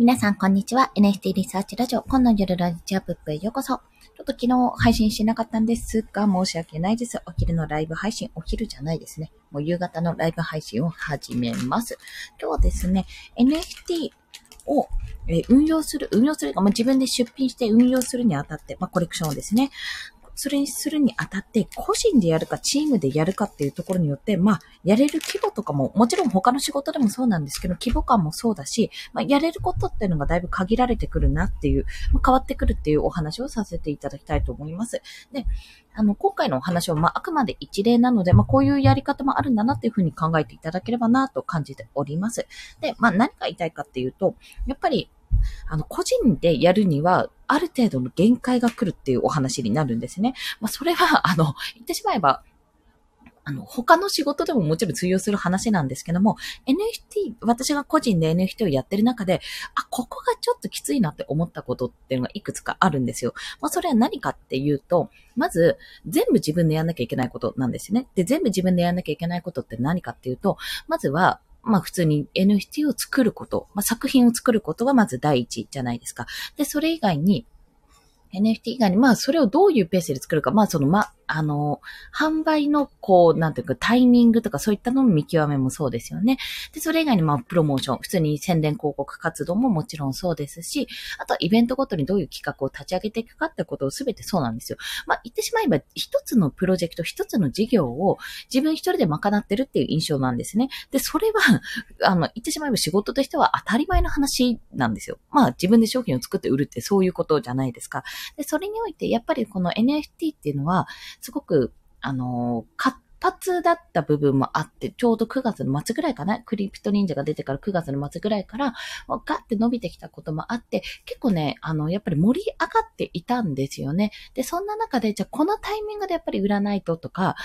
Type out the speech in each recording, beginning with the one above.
皆さん、こんにちは。NFT リサーチラジオ、今の夜ラジオブップへようこそ。ちょっと昨日配信しなかったんですが、申し訳ないです。お昼のライブ配信、お昼じゃないですね。もう夕方のライブ配信を始めます。今日はですね、NFT を、運用する、運用するか、まあ、自分で出品して運用するにあたって、まあ、コレクションをですね、それにするにあたって、個人でやるか、チームでやるかっていうところによって、まあ、やれる規模とかも、もちろん他の仕事でもそうなんですけど、規模感もそうだし、まあ、やれることっていうのがだいぶ限られてくるなっていう、まあ、変わってくるっていうお話をさせていただきたいと思います。で、あの、今回のお話は、まあ、あくまで一例なので、まあ、こういうやり方もあるんだなっていうふうに考えていただければなと感じております。で、まあ、何が言いたいかっていうと、やっぱり、あの、個人でやるには、ある程度の限界が来るっていうお話になるんですね。まあ、それは、あの、言ってしまえば、あの、他の仕事でももちろん通用する話なんですけども、NFT、私が個人で NFT をやってる中で、あ、ここがちょっときついなって思ったことっていうのがいくつかあるんですよ。まあ、それは何かっていうと、まず、全部自分でやんなきゃいけないことなんですね。で、全部自分でやんなきゃいけないことって何かっていうと、まずは、まあ普通に NFT を作ること、まあ作品を作ることがまず第一じゃないですか。で、それ以外に、NFT 以外に、まあ、それをどういうペースで作るか、まあ、その、ま、あの、販売の、こう、なんていうか、タイミングとかそういったのの見極めもそうですよね。で、それ以外に、まあ、プロモーション、普通に宣伝広告活動ももちろんそうですし、あとはイベントごとにどういう企画を立ち上げていくかってことをすべてそうなんですよ。まあ、言ってしまえば、一つのプロジェクト、一つの事業を自分一人で賄ってるっていう印象なんですね。で、それは、あの、言ってしまえば仕事としては当たり前の話なんですよ。まあ、自分で商品を作って売るってそういうことじゃないですか。で、それにおいて、やっぱりこの NFT っていうのは、すごく、あの、活発だった部分もあって、ちょうど9月の末ぐらいかな、クリプト忍者が出てから9月の末ぐらいから、ガッて伸びてきたこともあって、結構ね、あの、やっぱり盛り上がっていたんですよね。で、そんな中で、じゃあこのタイミングでやっぱり売らないととか、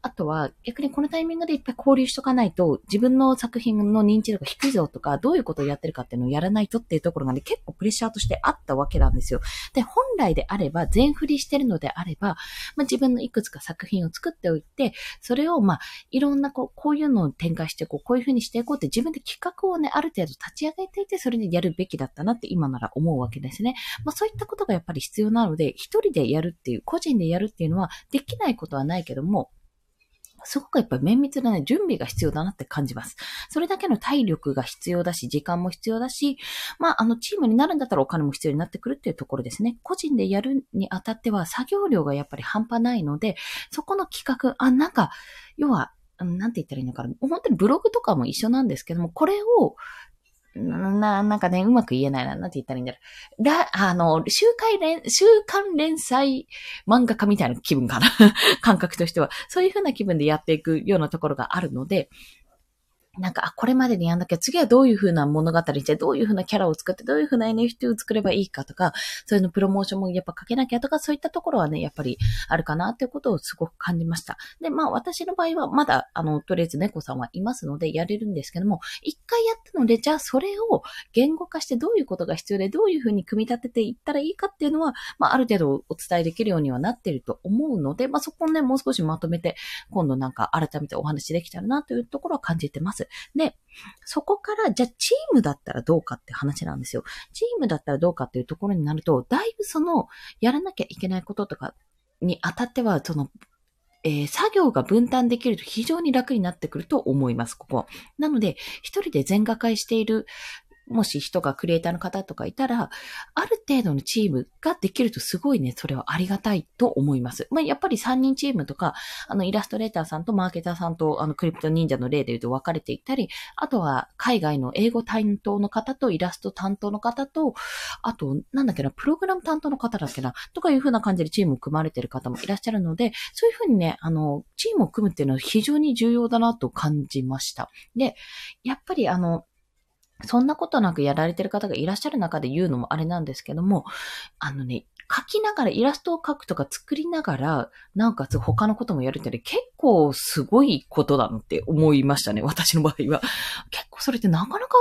あとは、逆にこのタイミングでいっぱい交流しとかないと、自分の作品の認知度が低いぞとか、どういうことをやってるかっていうのをやらないとっていうところがね、結構プレッシャーとしてあったわけなんですよ。で、本来であれば、全振りしてるのであれば、まあ、自分のいくつか作品を作っておいて、それを、まあ、いろんな、こう、こういうのを展開していこう、こういうふうにしていこうって自分で企画をね、ある程度立ち上げていて、それでやるべきだったなって今なら思うわけですね。まあ、そういったことがやっぱり必要なので、一人でやるっていう、個人でやるっていうのは、できないことはないけども、すごくやっぱり綿密なね、準備が必要だなって感じます。それだけの体力が必要だし、時間も必要だし、まあ、あの、チームになるんだったらお金も必要になってくるっていうところですね。個人でやるにあたっては作業量がやっぱり半端ないので、そこの企画、あ、なんか、要は、なんて言ったらいいのかな。本当にブログとかも一緒なんですけども、これをな、なんかね、うまく言えないな。なんて言ったらいいんだろう。ら、あの、週刊連、週刊連載漫画家みたいな気分かな。感覚としては。そういうふうな気分でやっていくようなところがあるので、なんか、あ、これまでにやんなきゃ、次はどういう風な物語して、どういう風なキャラを作って、どういう風な NFT を作ればいいかとか、そういうのプロモーションもやっぱかけなきゃとか、そういったところはね、やっぱりあるかなっていうことをすごく感じました。で、まあ私の場合はまだ、あの、とりあえず猫さんはいますのでやれるんですけども、一回やったので、じゃあそれを言語化してどういうことが必要で、どういう風に組み立てていったらいいかっていうのは、まあある程度お伝えできるようにはなっていると思うので、まあそこをね、もう少しまとめて、今度なんか改めてお話できたらなというところは感じてます。で、そこから、じゃあチームだったらどうかって話なんですよ。チームだったらどうかっていうところになると、だいぶその、やらなきゃいけないこととかにあたっては、その、えー、作業が分担できると非常に楽になってくると思います、ここ。なので、一人で全画会しているもし人がクリエイターの方とかいたら、ある程度のチームができるとすごいね、それはありがたいと思います。まあ、やっぱり3人チームとか、あの、イラストレーターさんとマーケターさんと、あの、クリプト忍者の例で言うと分かれていたり、あとは海外の英語担当の方とイラスト担当の方と、あと、なんだっけな、プログラム担当の方だっけな、とかいう風な感じでチームを組まれてる方もいらっしゃるので、そういう風にね、あの、チームを組むっていうのは非常に重要だなと感じました。で、やっぱりあの、そんなことなくやられてる方がいらっしゃる中で言うのもあれなんですけども、あのね、書きながら、イラストを描くとか作りながら、なおかつ他のこともやるってね、結構すごいことだなって思いましたね、私の場合は。結構それってなかなか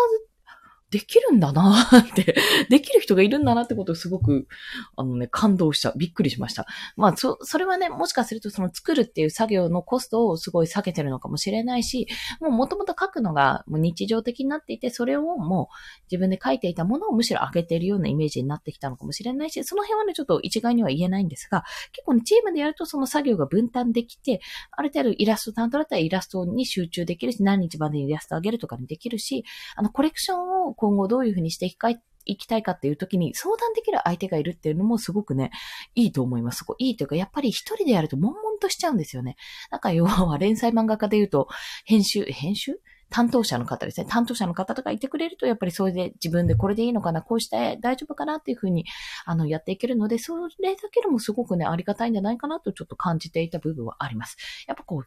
できるんだな ってできる人がいるんだなってことをすごく、あのね、感動した。びっくりしました。まあ、そ、それはね、もしかするとその作るっていう作業のコストをすごい下げてるのかもしれないし、もう元々書くのがもう日常的になっていて、それをもう自分で書いていたものをむしろ上げているようなイメージになってきたのかもしれないし、その辺はね、ちょっと一概には言えないんですが、結構ね、チームでやるとその作業が分担できて、ある程度イラスト担当だったらイラストに集中できるし、何日までにイラスト上げるとかにできるし、あの、コレクションを今後どういうふうにしていきたい行きたいかっていう時に相談できる相手がいるっていうのもすごくね、いいと思います。そこいいというか、やっぱり一人でやると悶々としちゃうんですよね。なんか要は連載漫画家で言うと、編集、編集？担当者の方ですね。担当者の方とかいてくれると、やっぱりそれで自分でこれでいいのかな、こうして大丈夫かなっていうふうに、あの、やっていけるので、それだけでもすごくね、ありがたいんじゃないかなとちょっと感じていた部分はあります。やっぱこう、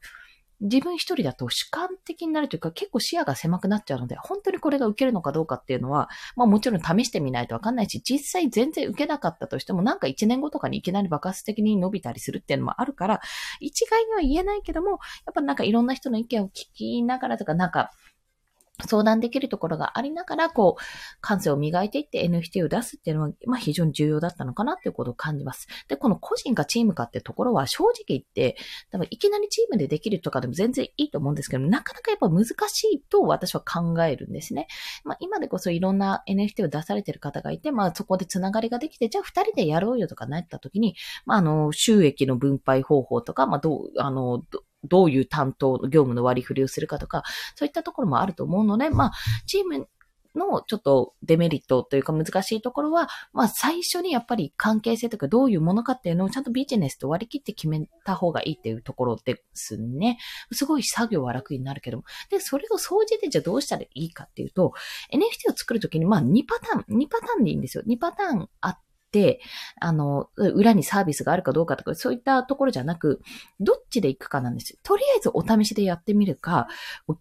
自分一人だと主観的になるというか結構視野が狭くなっちゃうので、本当にこれが受けるのかどうかっていうのは、まあもちろん試してみないとわかんないし、実際全然受けなかったとしても、なんか1年後とかにいきなり爆発的に伸びたりするっていうのもあるから、一概には言えないけども、やっぱなんかいろんな人の意見を聞きながらとか、なんか、相談できるところがありながら、こう、感性を磨いていって NFT を出すっていうのは、まあ非常に重要だったのかなっていうことを感じます。で、この個人かチームかってところは正直言って、多分いきなりチームでできるとかでも全然いいと思うんですけど、なかなかやっぱ難しいと私は考えるんですね。まあ今でこそいろんな NFT を出されてる方がいて、まあそこでつながりができて、じゃあ二人でやろうよとかなった時に、まああの、収益の分配方法とか、まあどう、あの、どういう担当、業務の割り振りをするかとか、そういったところもあると思うので、まあ、チームのちょっとデメリットというか難しいところは、まあ最初にやっぱり関係性とかどういうものかっていうのをちゃんとビジネスと割り切って決めた方がいいっていうところですね。すごい作業は楽になるけども。で、それを掃除でじゃあどうしたらいいかっていうと、NFT を作るときにまあ2パターン、2パターンでいいんですよ。2パターンあって、、あの、裏にサービスがあるかどうかとか、そういったところじゃなく、どっちで行くかなんです。とりあえずお試しでやってみるか、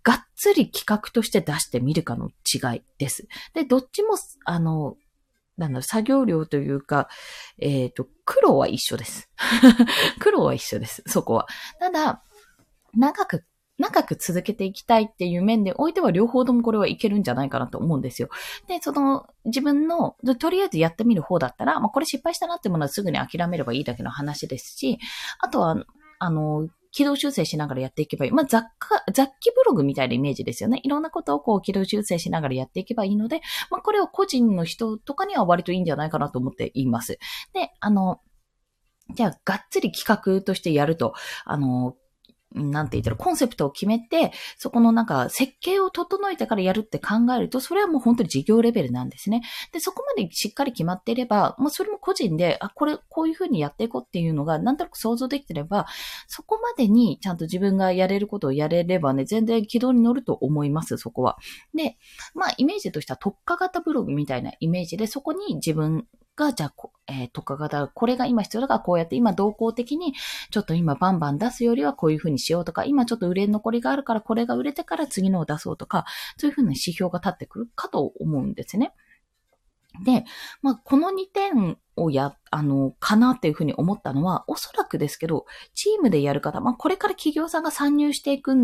がっつり企画として出してみるかの違いです。で、どっちも、あの、なんだろ作業量というか、えっ、ー、と、苦労は一緒です。苦労は一緒です、そこは。ただ、長く長く続けていきたいっていう面でおいては両方ともこれはいけるんじゃないかなと思うんですよ。で、その自分の、とりあえずやってみる方だったら、まあこれ失敗したなってものはすぐに諦めればいいだけの話ですし、あとは、あの、軌道修正しながらやっていけばいい。まあ、雑貨、雑記ブログみたいなイメージですよね。いろんなことをこう軌道修正しながらやっていけばいいので、まあ、これを個人の人とかには割といいんじゃないかなと思っています。で、あの、じゃあ、がっつり企画としてやると、あの、なんて言ったら、コンセプトを決めて、そこのなんか設計を整えてからやるって考えると、それはもう本当に事業レベルなんですね。で、そこまでしっかり決まっていれば、もうそれも個人で、あ、これ、こういうふうにやっていこうっていうのが、なんとなく想像できてれば、そこまでにちゃんと自分がやれることをやれればね、全然軌道に乗ると思います、そこは。で、まあ、イメージとしては特化型ブログみたいなイメージで、そこに自分が、じゃあ、えー、特化型、これが今必要だからこうやって今動向的に、ちょっと今バンバン出すよりはこういう風にしようとか、今ちょっと売れ残りがあるからこれが売れてから次のを出そうとか、そういう風な指標が立ってくるかと思うんですね。で、まあ、この2点をや、あの、かなっていうふうに思ったのは、おそらくですけど、チームでやる方、まあ、これから企業さんが参入していく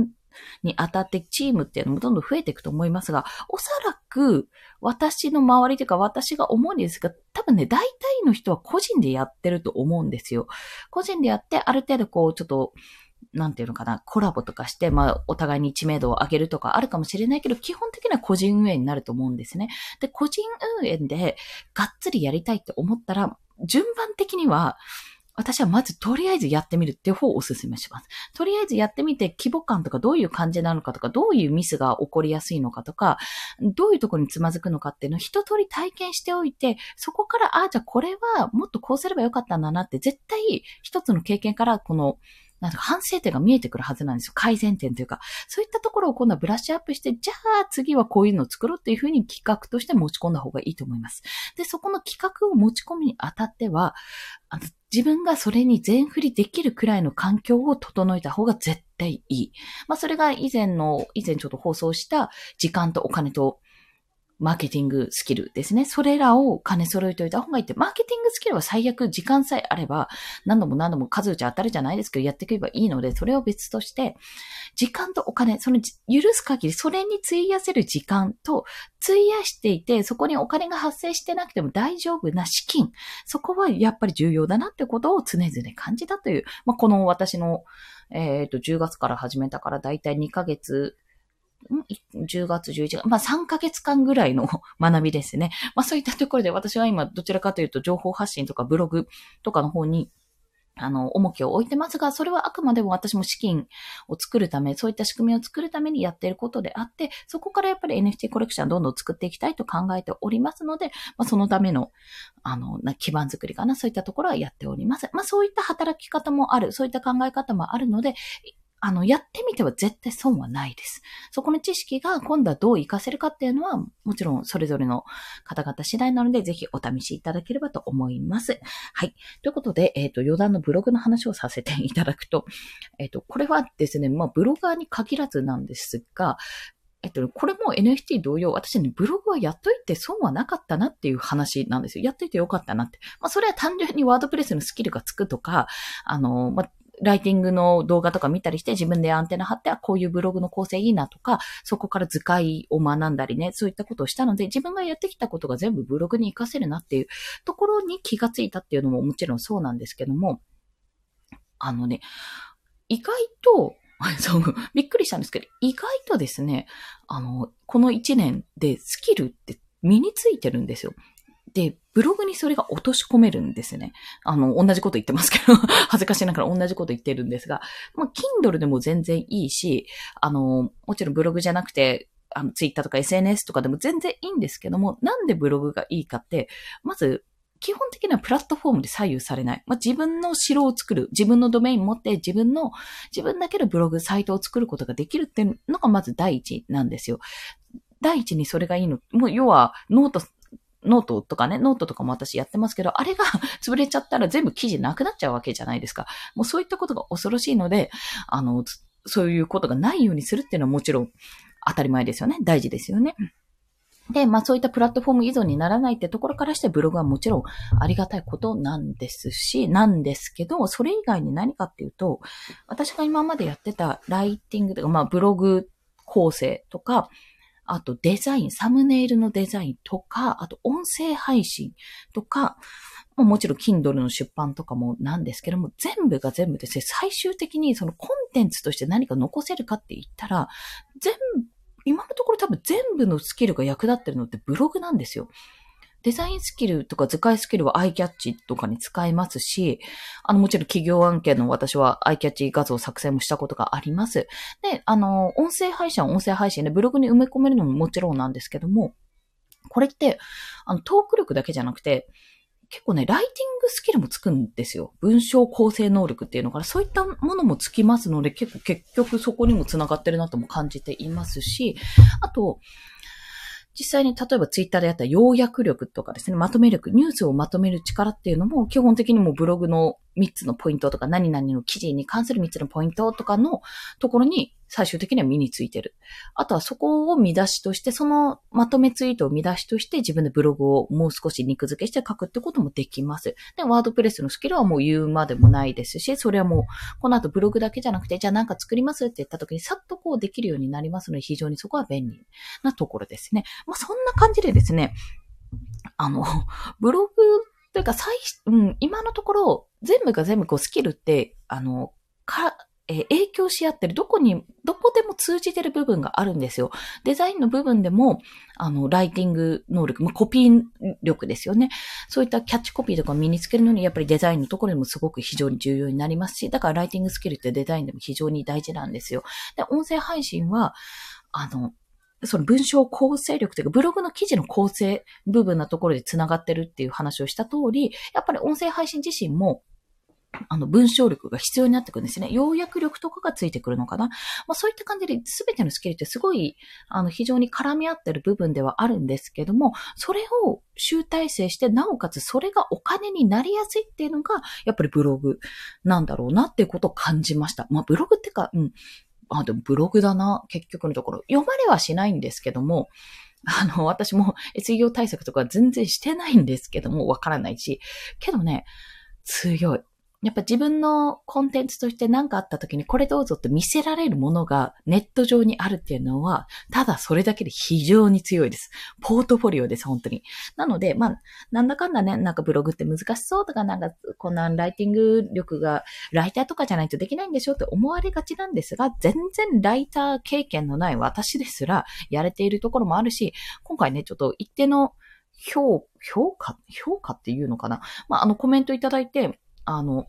にあたってチームっていうのもどんどん増えていくと思いますが、おそらく私の周りというか私が思うんですが、多分ね、大体の人は個人でやってると思うんですよ。個人でやって、ある程度こう、ちょっと、なんていうのかな、コラボとかして、まあ、お互いに知名度を上げるとかあるかもしれないけど、基本的には個人運営になると思うんですね。で、個人運営でがっつりやりたいって思ったら、順番的には、私はまずとりあえずやってみるっていう方をお勧めします。とりあえずやってみて規模感とかどういう感じなのかとか、どういうミスが起こりやすいのかとか、どういうところにつまずくのかっていうのを一通り体験しておいて、そこから、ああ、じゃあこれはもっとこうすればよかったんだなって絶対一つの経験からこのなんか反省点が見えてくるはずなんですよ。改善点というか。そういったところを今度はブラッシュアップして、じゃあ次はこういうのを作ろうっていうふうに企画として持ち込んだ方がいいと思います。で、そこの企画を持ち込みにあたっては、あの自分がそれに全振りできるくらいの環境を整えた方が絶対いい。まあそれが以前の、以前ちょっと放送した時間とお金とマーケティングスキルですね。それらを兼ね揃えておいた方がいいって、マーケティングスキルは最悪時間さえあれば、何度も何度も数打ち当たるじゃないですけど、やっていけばいいので、それを別として、時間とお金、その許す限り、それに費やせる時間と、費やしていて、そこにお金が発生してなくても大丈夫な資金、そこはやっぱり重要だなってことを常々感じたという、まあ、この私の、えっ、ー、と、10月から始めたから、だいたい2ヶ月10月、11月、まあ3ヶ月間ぐらいの 学びですね。まあそういったところで私は今どちらかというと情報発信とかブログとかの方にあの、重きを置いてますが、それはあくまでも私も資金を作るため、そういった仕組みを作るためにやっていることであって、そこからやっぱり NFT コレクションどんどん作っていきたいと考えておりますので、まあ、そのための、あの、基盤作りかな、そういったところはやっております。まあ、そういった働き方もある、そういった考え方もあるので、あの、やってみては絶対損はないです。そこの知識が今度はどう活かせるかっていうのは、もちろんそれぞれの方々次第なので、ぜひお試しいただければと思います。はい。ということで、えっ、ー、と、余談のブログの話をさせていただくと、えっ、ー、と、これはですね、まあ、ブロガーに限らずなんですが、えっと、これも NFT 同様、私ね、ブログはやっといて損はなかったなっていう話なんですよ。やっといてよかったなって。まあ、それは単純にワードプレスのスキルがつくとか、あの、まあ、ライティングの動画とか見たりして自分でアンテナ張って、こういうブログの構成いいなとか、そこから図解を学んだりね、そういったことをしたので、自分がやってきたことが全部ブログに活かせるなっていうところに気がついたっていうのももちろんそうなんですけども、あのね、意外と、そう、びっくりしたんですけど、意外とですね、あの、この1年でスキルって身についてるんですよ。で、ブログにそれが落とし込めるんですね。あの、同じこと言ってますけど、恥ずかしながら同じこと言ってるんですが、まあ、Kindle でも全然いいし、あの、もちろんブログじゃなくて、あの、Twitter とか SNS とかでも全然いいんですけども、なんでブログがいいかって、まず、基本的にはプラットフォームで左右されない。まあ、自分の城を作る。自分のドメイン持って自分の、自分だけのブログ、サイトを作ることができるっていうのがまず第一なんですよ。第一にそれがいいの。もう要は note note とかね、ノートとかも私やってますけど、あれが 潰れちゃったら全部記事なくなっちゃうわけじゃないですか。もうそういったことが恐ろしいので、あの、そういうことがないようにするっていうのはもちろん当たり前ですよね。大事ですよね。で、まあそういったプラットフォーム依存にならないってところからしてブログはもちろんありがたいことなんですし、なんですけど、それ以外に何かっていうと、私が今までやってたライティングとか、まあブログ構成とか、あとデザイン、サムネイルのデザインとか、あと音声配信とか、もちろん Kindle の出版とかもなんですけども、全部が全部ですね、最終的にそのコンテンツとして何か残せるかって言ったら、全部、今のところ多分全部のスキルが役立ってるのってブログなんですよ。デザインスキルとか図解スキルは iCatch とかに使えますし、あの、もちろん企業案件の私は iCatch 画像作成もしたことがあります。で、あの、音声配信は音声配信でブログに埋め込めるのももちろんなんですけども、これって、あの、トーク力だけじゃなくて、結構ね、ライティングスキルもつくんですよ。文章構成能力っていうのから、そういったものもつきますので、結構結局そこにも繋がってるなとも感じていますし、あと、実際に例えばツイッターでやった要約力とかですね、まとめ力、ニュースをまとめる力っていうのも基本的にもブログの3つのポイントとか何々の記事に関する3つのポイントとかのところに最終的には身についてる。あとはそこを見出しとして、そのまとめツイートを見出しとして自分でブログをもう少し肉付けして書くってこともできます。で、ワードプレスのスキルはもう言うまでもないですし、それはもうこの後ブログだけじゃなくて、じゃあなんか作りますって言った時にさっとこうできるようになりますので、非常にそこは便利なところですね。まあそんな感じでですね、あの、ブログというか、最、うん、今のところ、全部が全部こうスキルって、あの、か、え、影響し合ってる、どこに、どこでも通じてる部分があるんですよ。デザインの部分でも、あの、ライティング能力、まあ、コピー力ですよね。そういったキャッチコピーとか身につけるのに、やっぱりデザインのところでもすごく非常に重要になりますし、だからライティングスキルってデザインでも非常に大事なんですよ。で、音声配信は、あの、その文章構成力というか、ブログの記事の構成部分なところで繋がってるっていう話をした通り、やっぱり音声配信自身も、あの、文章力が必要になってくるんですね。要約力とかがついてくるのかな。まあそういった感じで全てのスキルってすごい、あの、非常に絡み合ってる部分ではあるんですけども、それを集大成して、なおかつそれがお金になりやすいっていうのが、やっぱりブログなんだろうなっていうことを感じました。まあブログってか、うん、あ、でもブログだな、結局のところ。読まれはしないんですけども、あの、私も SEO 対策とか全然してないんですけども、わからないし。けどね、強い。やっぱ自分のコンテンツとして何かあった時にこれどうぞって見せられるものがネット上にあるっていうのは、ただそれだけで非常に強いです。ポートフォリオです、本当に。なので、まあ、なんだかんだね、なんかブログって難しそうとか、なんかこんなライティング力がライターとかじゃないとできないんでしょって思われがちなんですが、全然ライター経験のない私ですらやれているところもあるし、今回ね、ちょっと一定の評、評価、評価っていうのかなまあ、あのコメントいただいて、あの、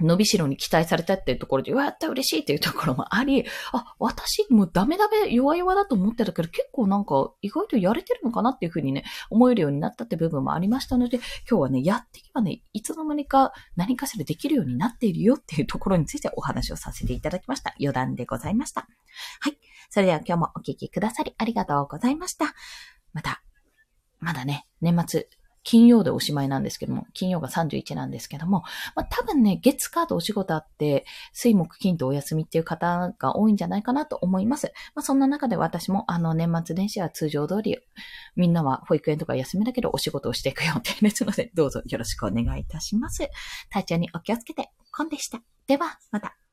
伸びしろに期待されたっていうところで、やった嬉しいっていうところもあり、あ、私もうダメダメ弱々だと思ってたけど、結構なんか意外とやれてるのかなっていうふうにね、思えるようになったって部分もありましたので、今日はね、やっていけばね、いつの間にか何かしらできるようになっているよっていうところについてお話をさせていただきました。余談でございました。はい。それでは今日もお聞きくださりありがとうございました。また、まだね、年末、金曜でおしまいなんですけども、金曜が31なんですけども、まあ、多分ね、月カードお仕事あって、水木金とお休みっていう方が多いんじゃないかなと思います。まあ、そんな中で私もあの年末年始は通常通り、みんなは保育園とか休みだけどお仕事をしていくよってですので、どうぞよろしくお願いいたします。体調にお気をつけて、コンでした。では、また。